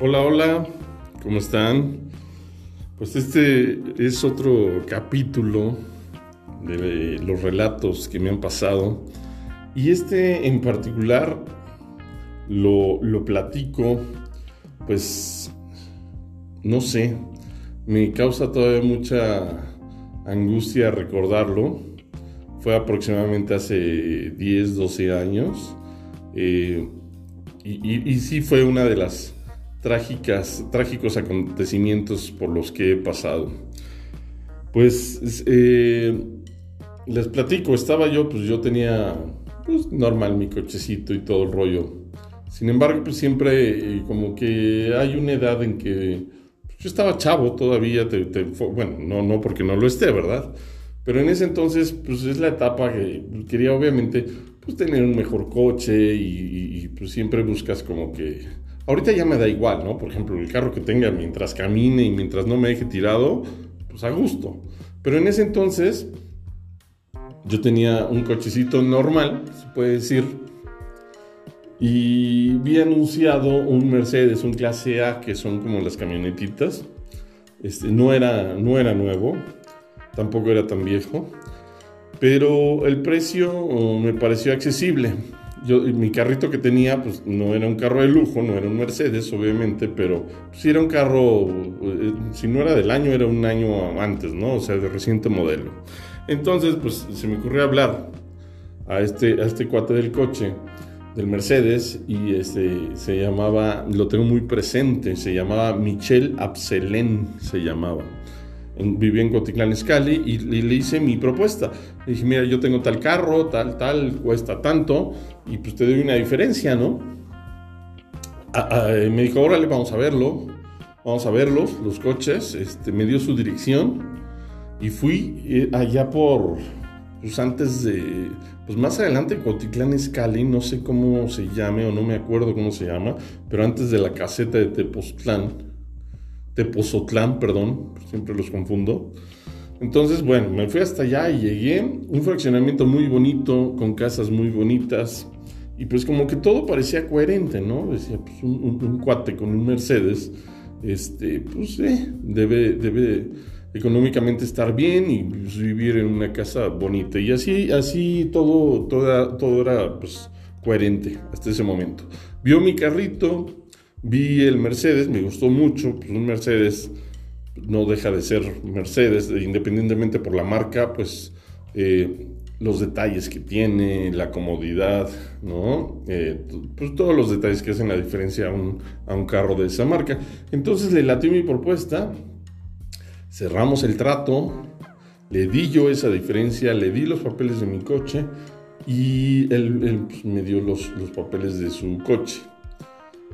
Hola, hola, ¿cómo están? Pues este es otro capítulo de los relatos que me han pasado y este en particular lo, lo platico, pues no sé, me causa todavía mucha angustia recordarlo. Fue aproximadamente hace 10, 12 años. Eh, y, y, sí fue una de las trágicas, trágicos acontecimientos por los que he pasado. Pues eh, les platico, estaba yo, pues yo tenía pues, normal mi cochecito y todo el rollo. Sin embargo, pues siempre eh, como que hay una edad en que pues, yo estaba chavo todavía, bueno, no, no porque no lo esté, ¿verdad? Pero en ese entonces, pues es la etapa que quería obviamente pues tener un mejor coche y, y pues siempre buscas como que Ahorita ya me da igual, ¿no? Por ejemplo, el carro que tenga mientras camine y mientras no me deje tirado, pues a gusto. Pero en ese entonces yo tenía un cochecito normal, se puede decir, y vi anunciado un Mercedes, un clase A, que son como las camionetitas. Este, no, era, no era nuevo, tampoco era tan viejo, pero el precio oh, me pareció accesible yo, mi carrito que tenía, pues no era un carro de lujo, no era un Mercedes, obviamente, pero sí era un carro, eh, si no era del año, era un año antes, ¿no? O sea, de reciente modelo. Entonces, pues se me ocurrió hablar a este, a este cuate del coche, del Mercedes, y este, se llamaba, lo tengo muy presente, se llamaba Michel Abselén, se llamaba vivía en Cotitlán Escali y, le hice mi propuesta. Le dije, mira, yo tengo tal carro, tal, tal, cuesta tanto, y pues te doy una diferencia, ¿no? me dijo, órale, vamos a verlo, vamos a verlos, los coches, este, me dio su dirección y fui eh, allá por, pues antes de, pues más adelante Cotitlán Escali, no sé cómo se llame o no me acuerdo cómo se llama, pero antes de la caseta de Tepoztlán, Tepozotlán, perdón, siempre los confundo. Entonces, bueno, me fui hasta allá y llegué, un fraccionamiento muy bonito, con casas muy bonitas, y pues como que todo parecía coherente, ¿no? Decía, pues un, cuate con un Mercedes, este, pues eh, debe, debe económicamente estar bien y pues, vivir en una casa bonita. Y así, así todo, todo, todo era pues, coherente hasta ese momento. Vio mi carrito, Vi el Mercedes, me gustó mucho, pues un Mercedes no deja de ser Mercedes, independientemente por la marca, pues eh, los detalles que tiene, la comodidad, ¿no? Eh, pues todos los detalles que hacen la diferencia a un, a un carro de esa marca. Entonces le latió mi propuesta, cerramos el trato, le di yo esa diferencia, le di los papeles de mi coche y él, pues, me dio los, los papeles de su coche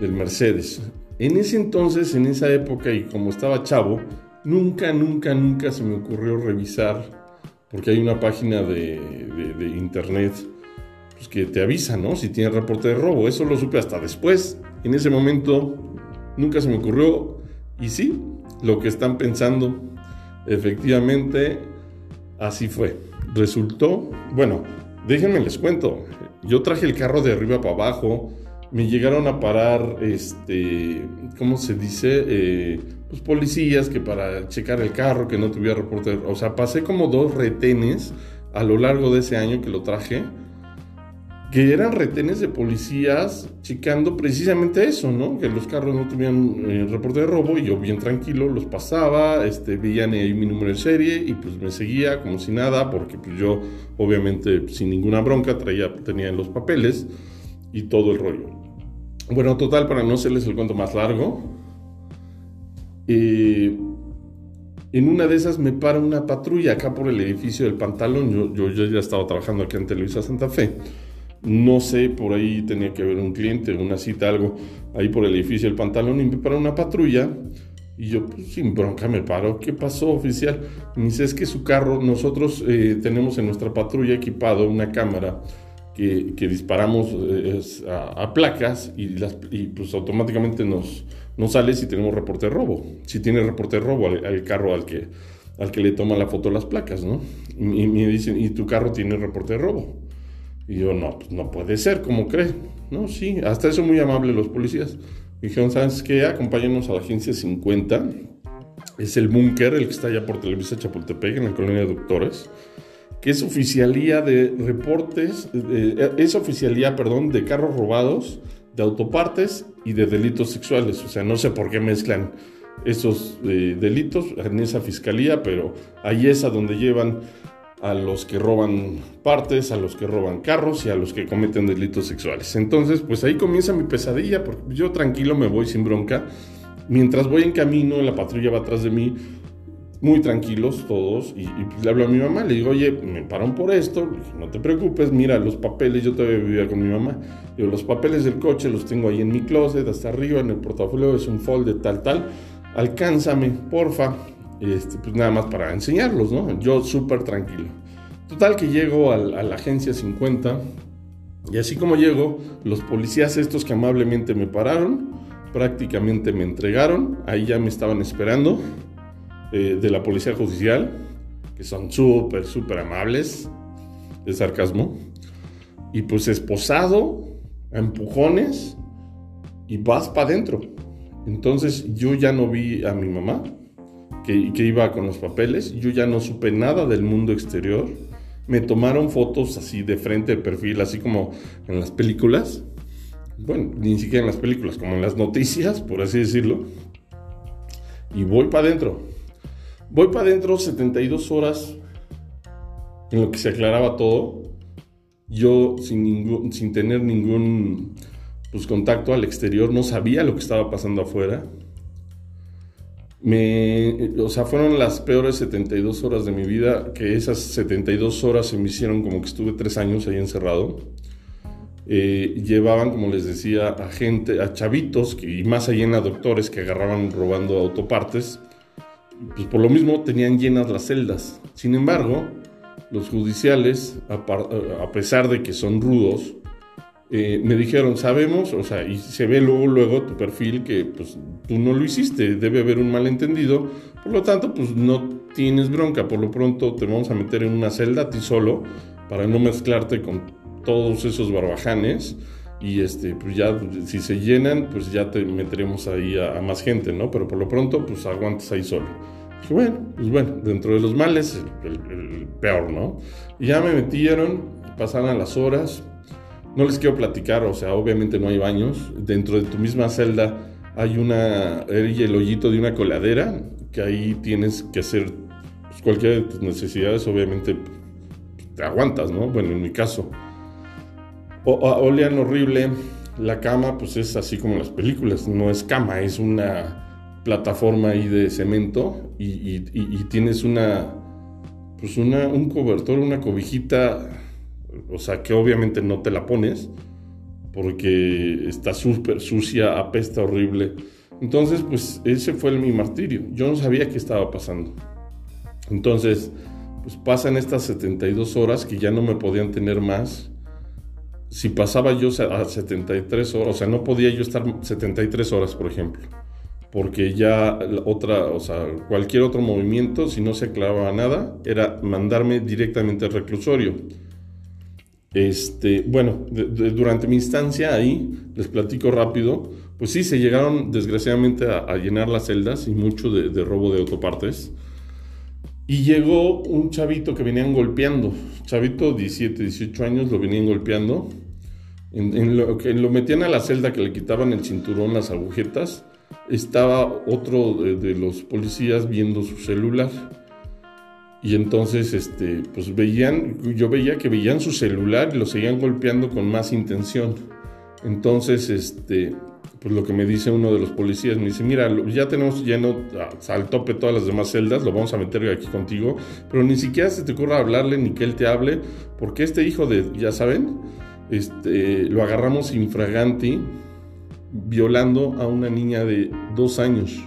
del Mercedes. En ese entonces, en esa época y como estaba chavo, nunca, nunca, nunca se me ocurrió revisar, porque hay una página de, internet pues, que te avisa, ¿no? Si tiene reporte de robo. Eso lo supe hasta después. En ese momento nunca se me ocurrió. Y sí, lo que están pensando, efectivamente, así fue. Resultó, bueno, déjenme les cuento. Yo traje el carro de arriba para abajo me llegaron a parar, este, ¿cómo se dice? Eh, pues policías que para checar el carro, que no tuviera reporte. O sea, pasé como dos retenes a lo largo de ese año que lo traje, que eran retenes de policías checando precisamente eso, ¿no? Que los carros no tuvieran eh, reporte de robo y yo bien tranquilo los pasaba, este, veían ahí mi número de serie y pues me seguía como si nada, porque pues yo obviamente sin ninguna bronca traía, tenía los papeles y todo el rollo. Bueno, total, para no hacerles el cuento más largo, eh, en una de esas me para una patrulla acá por el edificio del pantalón. Yo, yo, ya estaba trabajando aquí en Televisa Santa Fe. No sé, por ahí tenía que haber un cliente, una cita, algo, ahí por el edificio del pantalón y me para una patrulla. Y yo, pues, sin bronca, me paro. ¿Qué pasó, oficial? me dice, es que su carro, nosotros eh, tenemos en nuestra patrulla equipado una cámara que, disparamos eh, a, placas y, las, y pues automáticamente nos, nos sale si tenemos reporte de robo, si tiene reporte de robo al, carro al que, al que le toma la foto las placas, ¿no? Y, me dicen, ¿y tu carro tiene reporte de robo? Y yo, no, pues no puede ser, ¿cómo cree? No, sí, hasta eso muy amable los policías. Dijeron, ¿sabes qué? Acompáñanos a la agencia 50. Es el búnker, el que está allá por Televisa Chapultepec, en la colonia de doctores que es oficialía de reportes, es oficialía, perdón, de carros robados, de autopartes y de delitos sexuales. O sea, no sé por qué mezclan esos eh, delitos en esa fiscalía, pero ahí es a donde llevan a los que roban partes, a los que roban carros y a los que cometen delitos sexuales. Entonces, pues ahí comienza mi pesadilla, porque yo tranquilo me voy sin bronca. Mientras voy en camino, la patrulla va atrás de mí, muy tranquilos todos y, le hablo a mi mamá, le digo, oye, me pararon por esto, no te preocupes, mira los papeles, yo todavía vivía con mi mamá, los papeles del coche los tengo ahí en mi closet, hasta arriba, en el portafolio es un folder tal, tal, alcánzame, porfa, este, pues nada más para enseñarlos, ¿no? Yo súper tranquilo. Total que llego a, a la agencia 50 y así como llego, los policías estos que amablemente me pararon, prácticamente me entregaron, ahí ya me estaban esperando eh, de la policía judicial, que son súper, súper amables, de sarcasmo, y pues esposado, a empujones, y vas para adentro. Entonces yo ya no vi a mi mamá, que, que iba con los papeles, yo ya no supe nada del mundo exterior. Me tomaron fotos así de frente, de perfil, así como en las películas. Bueno, ni siquiera en las películas, como en las noticias, por así decirlo. Y voy para adentro. Voy para adentro 72 horas en lo que se aclaraba todo. Yo sin, sin tener ningún pues, contacto al exterior, no sabía lo que estaba pasando afuera. Me, o sea, fueron las peores 72 horas de mi vida, que esas 72 horas se me hicieron como que estuve tres años ahí encerrado. Eh, llevaban, como les decía, a gente, a chavitos, y más allá en a doctores que agarraban robando autopartes pues por lo mismo tenían llenas las celdas. Sin embargo, los judiciales, a, pesar de que son rudos, eh, me dijeron, sabemos, o sea, y se ve luego, luego tu perfil que pues tú no lo hiciste, debe haber un malentendido, por lo tanto, pues no tienes bronca, por lo pronto te vamos a meter en una celda a ti solo para no mezclarte con todos esos barbajanes y este, pues ya si se llenan, pues ya te meteremos ahí a, más gente, ¿no? Pero por lo pronto, pues aguantas ahí solo. Bueno, pues bueno, dentro de los males, el, peor, ¿no? Y ya me metieron, pasaron las horas, no les quiero platicar, o sea, obviamente no hay baños, dentro de tu misma celda hay una, el hoyito de una coladera, que ahí tienes que hacer pues, cualquiera de tus necesidades, obviamente te aguantas, ¿no? Bueno, en mi caso olean horrible. La cama, pues es así como las películas, no es cama, es una plataforma ahí de cemento y, tienes una, pues una, un cobertor, una cobijita, o sea, que obviamente no te la pones porque está súper sucia, apesta horrible. Entonces, pues ese fue mi martirio. Yo no sabía qué estaba pasando. Entonces, pues pasan estas 72 horas que ya no me podían tener más si pasaba yo a 73 horas, o sea, no podía yo estar 73 horas, por ejemplo, porque ya otra, o sea, cualquier otro movimiento, si no se aclaraba nada, era mandarme directamente al reclusorio. Este, bueno, durante mi instancia ahí, les platico rápido, pues sí, se llegaron desgraciadamente a, llenar las celdas y mucho de, de robo de autopartes. Y llegó un chavito que venían golpeando, chavito 17, 18 años, lo venían golpeando en, lo que lo metían a la celda que le quitaban el cinturón, las agujetas, estaba otro de, los policías viendo su celular. Y entonces, este, pues veían, yo veía que veían su celular y lo seguían golpeando con más intención. Entonces, este, pues lo que me dice uno de los policías, me dice, mira, ya tenemos lleno al tope todas las demás celdas, lo vamos a meter aquí contigo, pero ni siquiera se te ocurra hablarle ni que él te hable, porque este hijo de, ya saben, este, lo agarramos infraganti violando a una niña de dos años.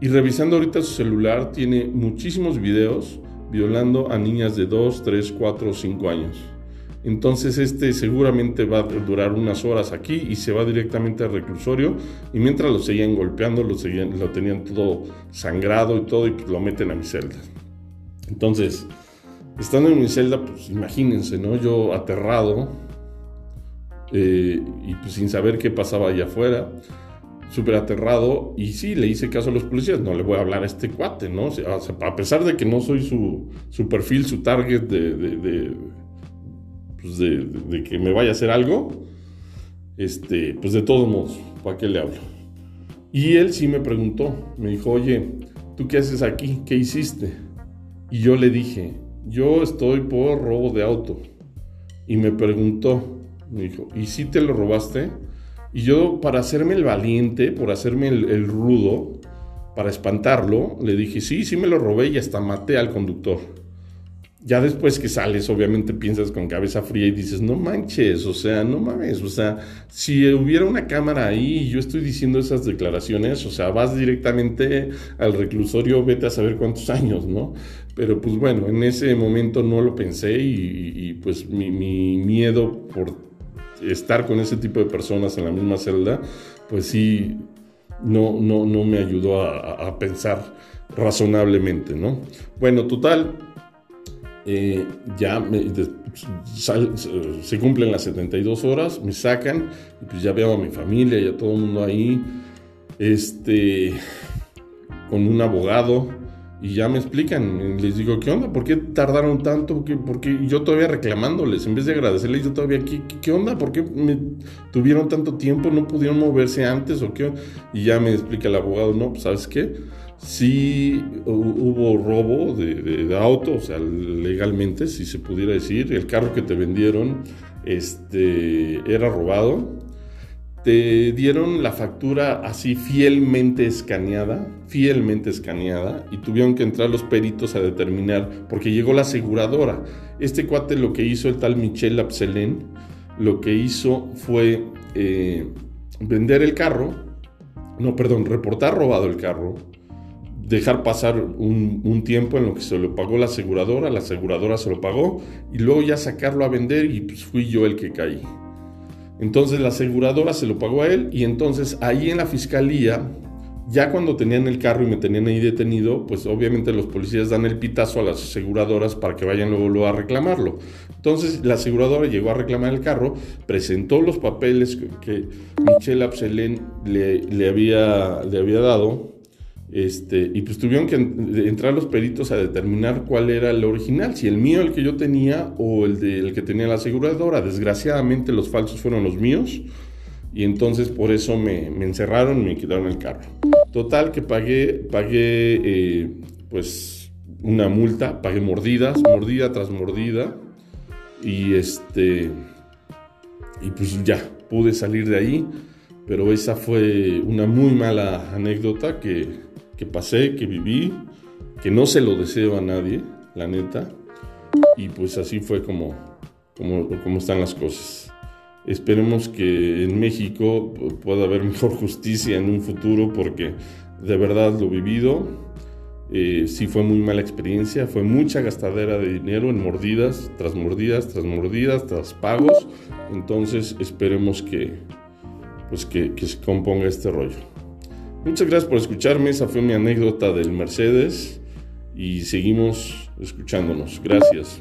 Y revisando ahorita su celular, tiene muchísimos videos violando a niñas de 2, 3, 4 o 5 años. Entonces este seguramente va a durar unas horas aquí y se va directamente al reclusorio y mientras lo seguían golpeando, lo, seguían, lo tenían todo sangrado y todo y pues lo meten a mi celda. Entonces, estando en mi celda, pues imagínense, ¿no? Yo aterrado, eh, y pues sin saber qué pasaba allá afuera. súper aterrado y sí, le hice caso a los policías, no le voy a hablar a este cuate, ¿no? O sea, a pesar de que no soy su, su perfil, su target de, de, pues de, de, que me vaya a hacer algo, este, pues de todos modos, ¿para qué le hablo? Y él sí me preguntó, me dijo, oye, ¿tú qué haces aquí? ¿Qué hiciste? Y yo le dije, yo estoy por robo de auto. Y me preguntó, me dijo, ¿y si te lo robaste? Y yo, para hacerme el valiente, por hacerme el, rudo, para espantarlo, le dije, sí, sí me lo robé y hasta maté al conductor. Ya después que sales, obviamente piensas con cabeza fría y dices, no manches, o sea, no mames, o sea, si hubiera una cámara ahí y yo estoy diciendo esas declaraciones, o sea, vas directamente al reclusorio, vete a saber cuántos años, ¿no? Pero pues bueno, en ese momento no lo pensé y, pues mi, mi miedo por estar con ese tipo de personas en la misma celda, pues sí, no, no, no me ayudó a, pensar razonablemente, ¿no? Bueno, total, eh, ya se cumplen las 72 horas, me sacan, y pues ya veo a mi familia y a todo el mundo ahí, este, con un abogado, y ya me explican, les digo, ¿qué onda? ¿Por qué tardaron tanto? Porque yo todavía reclamándoles, en vez de agradecerles, yo todavía, ¿qué, qué onda? ¿Por qué me tuvieron tanto tiempo? ¿No pudieron moverse antes o qué? Y ya me explica el abogado, no, pues ¿sabes qué? Sí hubo robo de, de, auto, o sea, legalmente, si se pudiera decir, el carro que te vendieron este, era robado te dieron la factura así fielmente escaneada, fielmente escaneada, y tuvieron que entrar los peritos a determinar, porque llegó la aseguradora. Este cuate lo que hizo, el tal Michel Apselén, lo que hizo fue eh, vender el carro, no, perdón, reportar robado el carro, dejar pasar un, un, tiempo en lo que se lo pagó la aseguradora, la aseguradora se lo pagó, y luego ya sacarlo a vender y pues fui yo el que caí. Entonces la aseguradora se lo pagó a él y entonces ahí en la fiscalía, ya cuando tenían el carro y me tenían ahí detenido, pues obviamente los policías dan el pitazo a las aseguradoras para que vayan luego, a reclamarlo. Entonces la aseguradora llegó a reclamar el carro, presentó los papeles que Michelle Abselén le, había, le había dado este, y pues tuvieron que entrar los peritos a determinar cuál era el original, si el mío, el que yo tenía, o el, de, que tenía la aseguradora. Desgraciadamente los falsos fueron los míos y entonces por eso me, encerraron y me quitaron el carro. Total que pagué, pagué eh, pues una multa, pagué mordidas, mordida tras mordida y este, y pues ya, pude salir de ahí, pero esa fue una muy mala anécdota que que pasé, que viví, que no se lo deseo a nadie, la neta. Y pues así fue como, como, como están las cosas. Esperemos que en México pueda haber mejor justicia en un futuro porque de verdad lo vivido. Eh, sí fue muy mala experiencia, fue mucha gastadera de dinero en mordidas, tras mordidas, tras mordidas, tras pagos. Entonces esperemos que, pues que, que se componga este rollo. Muchas gracias por escucharme, esa fue mi anécdota del Mercedes y seguimos escuchándonos. Gracias.